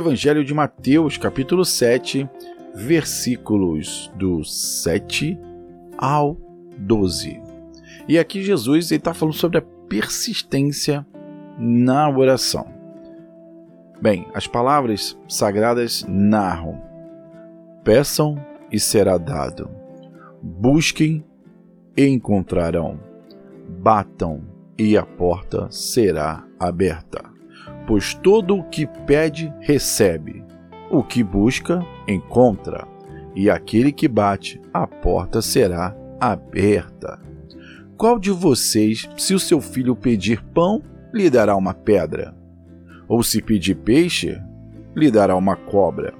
Evangelho de Mateus, capítulo 7, versículos do 7 ao 12. E aqui Jesus está falando sobre a persistência na oração. Bem, as palavras sagradas narram: peçam e será dado, busquem e encontrarão, batam e a porta será aberta. Pois todo o que pede, recebe, o que busca, encontra, e aquele que bate, a porta será aberta. Qual de vocês, se o seu filho pedir pão, lhe dará uma pedra? Ou se pedir peixe, lhe dará uma cobra?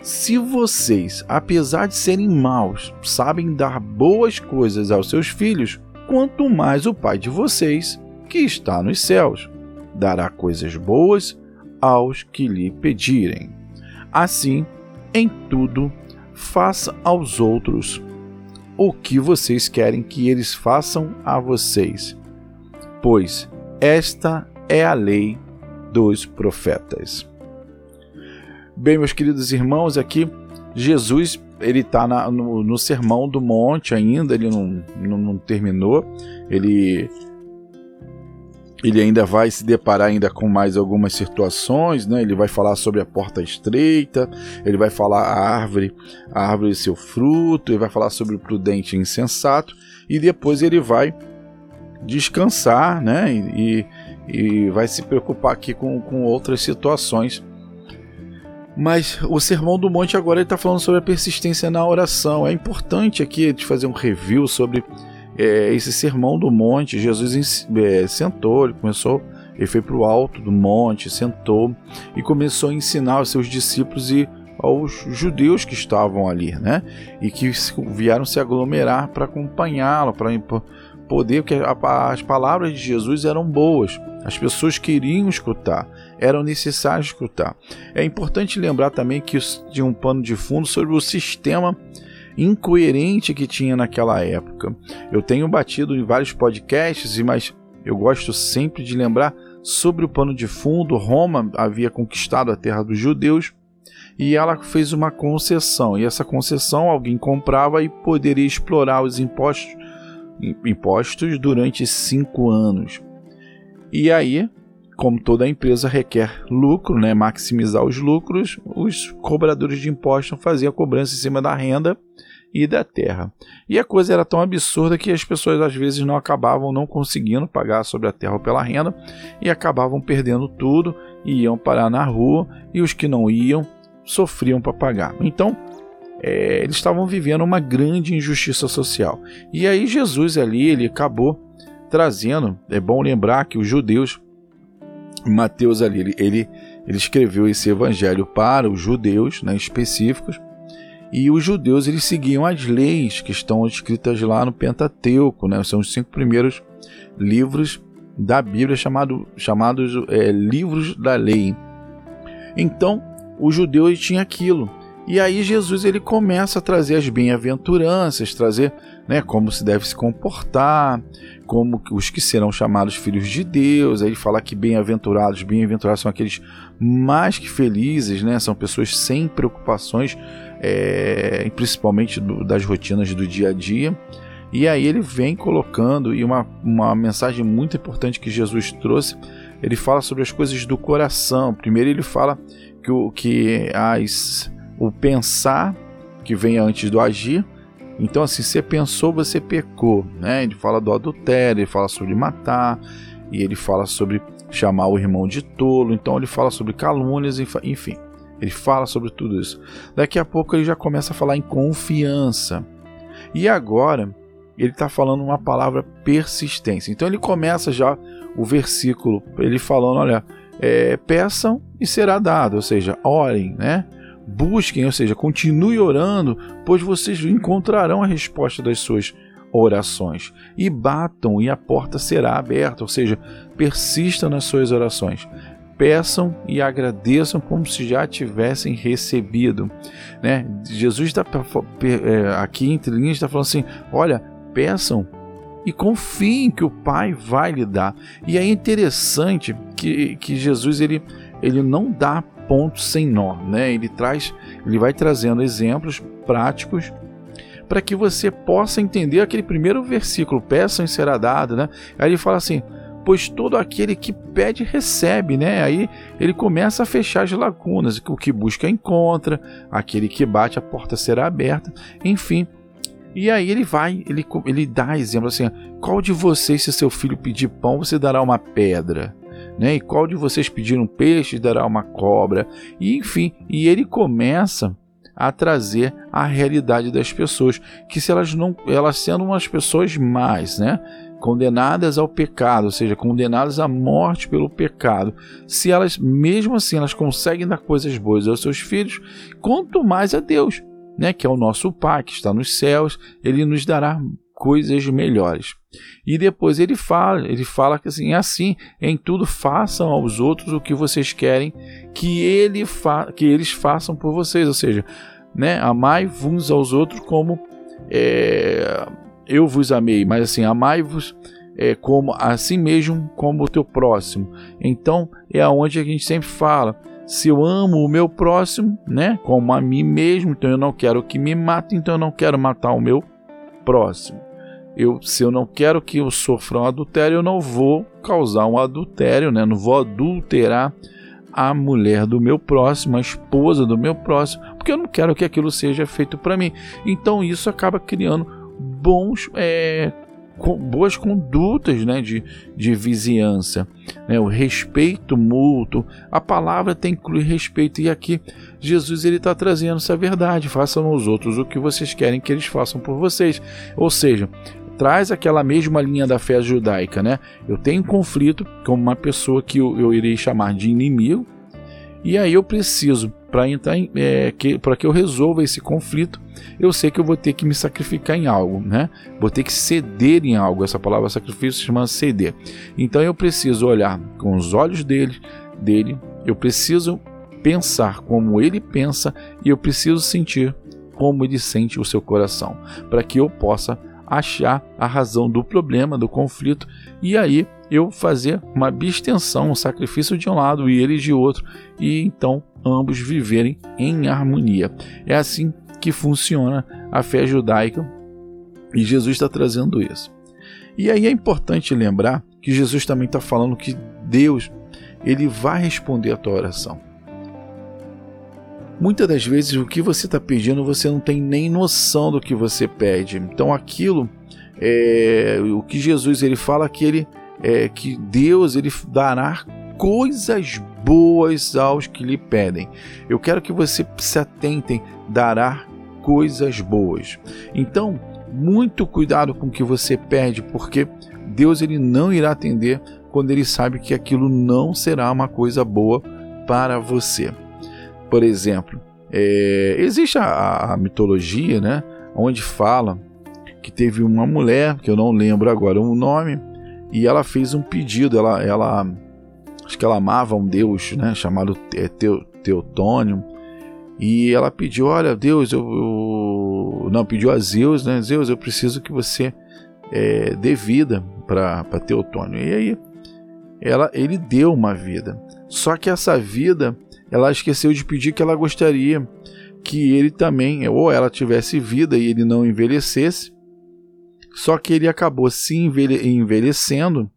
Se vocês, apesar de serem maus, sabem dar boas coisas aos seus filhos, quanto mais o Pai de vocês, que está nos céus, dará coisas boas aos que lhe pedirem. Assim, em tudo, faça aos outros o que vocês querem que eles façam a vocês, pois esta é a lei dos profetas. Bem, meus queridos irmãos, aqui Jesus ele está no, no, sermão do monte ainda, ele não, não, não, terminou, ele ele ainda vai se deparar ainda com mais algumas situações, né? Ele vai falar sobre a porta estreita, ele vai falar a árvore, a árvore e seu fruto, ele vai falar sobre o prudente e insensato, e depois ele vai descansar, né? E, e vai se preocupar aqui com, com outras situações mas o Sermão do Monte agora está falando sobre a persistência na oração. É importante aqui de fazer um review sobre é, esse Sermão do Monte. Jesus é, sentou, ele começou, ele foi para o alto do monte, sentou e começou a ensinar aos seus discípulos e aos judeus que estavam ali, né? E que vieram se aglomerar para acompanhá-lo, para poder, porque as palavras de Jesus eram boas. As pessoas queriam escutar, eram necessárias escutar. É importante lembrar também que tinha um pano de fundo sobre o sistema incoerente que tinha naquela época. Eu tenho batido em vários podcasts, mas eu gosto sempre de lembrar sobre o pano de fundo. Roma havia conquistado a terra dos judeus e ela fez uma concessão. E essa concessão alguém comprava e poderia explorar os impostos, impostos durante cinco anos. E aí, como toda empresa requer lucro, né, maximizar os lucros, os cobradores de impostos faziam a cobrança em cima da renda e da terra. E a coisa era tão absurda que as pessoas às vezes não acabavam não conseguindo pagar sobre a terra ou pela renda e acabavam perdendo tudo e iam parar na rua e os que não iam sofriam para pagar. Então, é, eles estavam vivendo uma grande injustiça social. E aí Jesus ali ele acabou trazendo, é bom lembrar que os judeus, Mateus ali, ele, ele, ele escreveu esse evangelho para os judeus né, específicos, e os judeus eles seguiam as leis que estão escritas lá no Pentateuco, né, são os cinco primeiros livros da Bíblia chamado, chamados é, livros da lei. Então, o judeu tinha aquilo. E aí Jesus ele começa a trazer as bem-aventuranças, trazer né, como se deve se comportar, como os que serão chamados filhos de Deus. Aí ele fala que bem-aventurados, bem-aventurados são aqueles mais que felizes, né? São pessoas sem preocupações, é, principalmente do, das rotinas do dia a dia. E aí ele vem colocando, e uma, uma mensagem muito importante que Jesus trouxe, ele fala sobre as coisas do coração. Primeiro ele fala que, o, que as o pensar que vem antes do agir. Então, assim, você pensou, você pecou, né? Ele fala do adultério, ele fala sobre matar, e ele fala sobre chamar o irmão de tolo, então ele fala sobre calúnias, enfim, ele fala sobre tudo isso. Daqui a pouco ele já começa a falar em confiança. E agora ele está falando uma palavra persistência. Então ele começa já o versículo, ele falando, olha, é, peçam e será dado, ou seja, orem, né? Busquem, ou seja, continue orando, pois vocês encontrarão a resposta das suas orações. E batam e a porta será aberta, ou seja, persistam nas suas orações. Peçam e agradeçam como se já tivessem recebido. Né? Jesus está é, aqui entre linhas está falando assim: olha, peçam e confiem que o Pai vai lhe dar. E é interessante que, que Jesus ele ele não dá ponto sem nó, né? Ele traz, ele vai trazendo exemplos práticos para que você possa entender aquele primeiro versículo, peçam e será dado, né? Aí ele fala assim: pois todo aquele que pede recebe, né? Aí ele começa a fechar as lacunas, o que busca encontra, aquele que bate a porta será aberta, enfim. E aí ele vai, ele, ele dá exemplo assim: qual de vocês, se seu filho pedir pão, você dará uma pedra? Né? E qual de vocês pedir um peixe, dará uma cobra? E enfim, e ele começa a trazer a realidade das pessoas, que se elas não, elas sendo umas pessoas mais, né? condenadas ao pecado, ou seja, condenadas à morte pelo pecado, se elas, mesmo assim, elas conseguem dar coisas boas aos seus filhos, quanto mais a Deus, né, que é o nosso Pai que está nos céus, ele nos dará coisas melhores. E depois ele fala, ele fala que assim, é assim, em tudo façam aos outros o que vocês querem que ele fa que eles façam por vocês, ou seja, né, amai uns aos outros como é, eu vos amei, mas assim, amai-vos é, como assim mesmo como o teu próximo. Então é aonde a gente sempre fala. Se eu amo o meu próximo, né, como a mim mesmo, então eu não quero que me mate, então eu não quero matar o meu próximo. Eu, se eu não quero que eu sofra um adultério, eu não vou causar um adultério, né? Não vou adulterar a mulher do meu próximo, a esposa do meu próximo, porque eu não quero que aquilo seja feito para mim. Então isso acaba criando bons é, com boas condutas né, de, de vizinhança, né, o respeito mútuo. A palavra tem que incluir respeito, e aqui Jesus ele está trazendo essa verdade: façam aos outros o que vocês querem que eles façam por vocês. Ou seja, traz aquela mesma linha da fé judaica, né? Eu tenho conflito com uma pessoa que eu, eu irei chamar de inimigo, e aí eu preciso para é, que que eu resolva esse conflito, eu sei que eu vou ter que me sacrificar em algo, né? Vou ter que ceder em algo. Essa palavra sacrifício se chama ceder. Então eu preciso olhar com os olhos dele, dele. Eu preciso pensar como ele pensa e eu preciso sentir como ele sente o seu coração, para que eu possa achar a razão do problema, do conflito e aí eu fazer uma abstenção, um sacrifício de um lado e ele de outro, e então ambos viverem em harmonia. É assim que funciona a fé judaica e Jesus está trazendo isso. E aí é importante lembrar que Jesus também está falando que Deus ele vai responder a tua oração. Muitas das vezes o que você está pedindo você não tem nem noção do que você pede. Então aquilo é o que Jesus ele fala que ele é, que Deus ele dará coisas boas aos que lhe pedem. Eu quero que você se atentem, dará coisas boas. Então, muito cuidado com o que você pede, porque Deus ele não irá atender quando ele sabe que aquilo não será uma coisa boa para você. Por exemplo, é, existe a, a mitologia, né, onde fala que teve uma mulher, que eu não lembro agora o nome, e ela fez um pedido. Ela, ela acho que ela amava um deus, né, chamado Teu, Teotônio. E ela pediu, olha, Deus, eu, eu, não pediu a Zeus, né, Zeus, eu preciso que você é, dê vida para Teotônio. E aí ela, ele deu uma vida. Só que essa vida, ela esqueceu de pedir que ela gostaria que ele também, ou ela tivesse vida e ele não envelhecesse, só que ele acabou se envelhecendo,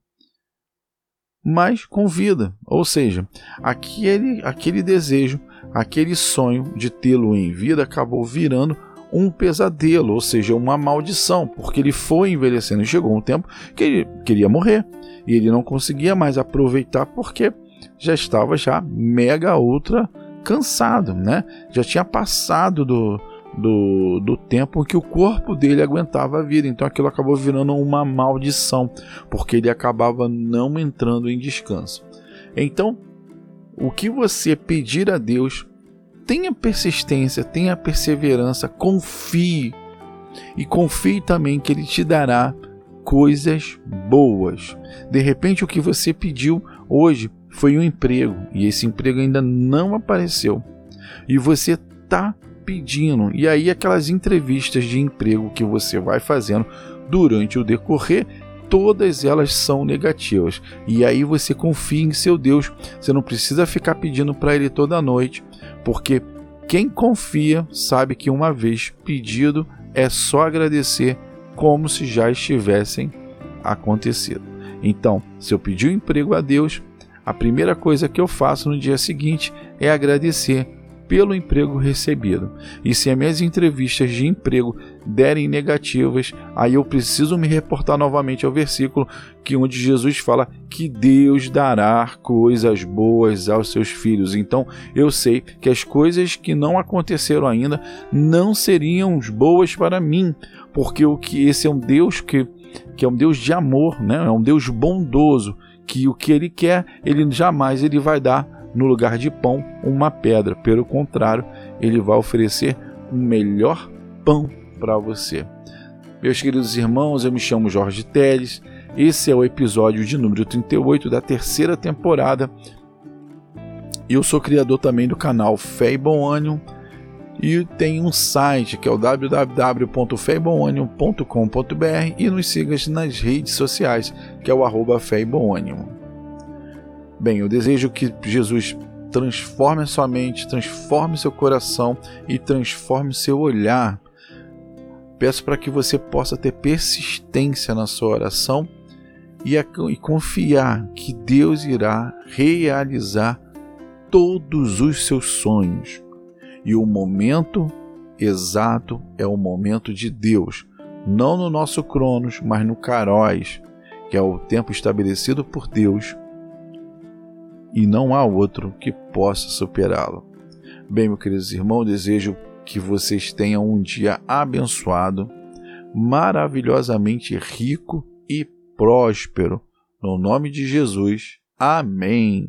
mas com vida. Ou seja, aquele, aquele desejo, aquele sonho de tê-lo em vida acabou virando um pesadelo, ou seja, uma maldição, porque ele foi envelhecendo e chegou um tempo que ele queria morrer e ele não conseguia mais aproveitar porque já estava já mega ultra cansado, né? Já tinha passado do, do, do tempo que o corpo dele aguentava a vida. Então aquilo acabou virando uma maldição, porque ele acabava não entrando em descanso. Então, o que você pedir a Deus, tenha persistência, tenha perseverança, confie. E confie também que Ele te dará coisas boas. De repente, o que você pediu hoje foi um emprego e esse emprego ainda não apareceu. E você está pedindo. E aí aquelas entrevistas de emprego que você vai fazendo durante o decorrer todas elas são negativas. E aí você confia em seu Deus. Você não precisa ficar pedindo para ele toda noite, porque quem confia sabe que uma vez pedido é só agradecer como se já estivessem acontecido. Então, se eu pedir o um emprego a Deus, a primeira coisa que eu faço no dia seguinte é agradecer pelo emprego recebido. E se as minhas entrevistas de emprego derem negativas, aí eu preciso me reportar novamente ao versículo que onde Jesus fala que Deus dará coisas boas aos seus filhos. Então, eu sei que as coisas que não aconteceram ainda não seriam boas para mim, porque o que esse é um Deus que que é um Deus de amor, né? É um Deus bondoso, que o que ele quer, ele jamais ele vai dar no lugar de pão uma pedra. Pelo contrário, ele vai oferecer o um melhor pão para você. Meus queridos irmãos, eu me chamo Jorge Teles. Esse é o episódio de número 38 da terceira temporada. Eu sou criador também do canal Fé e Bom Ânimo e tem um site que é o www.feibonânimo.com.br e nos siga nas redes sociais, que é o arroba. Bem, eu desejo que Jesus transforme a sua mente, transforme seu coração e transforme seu olhar. Peço para que você possa ter persistência na sua oração e, e confiar que Deus irá realizar todos os seus sonhos. E o momento exato é o momento de Deus, não no nosso Cronos, mas no Caróis, que é o tempo estabelecido por Deus e não há outro que possa superá-lo. Bem, meus queridos irmãos, desejo que vocês tenham um dia abençoado, maravilhosamente rico e próspero. No nome de Jesus. Amém.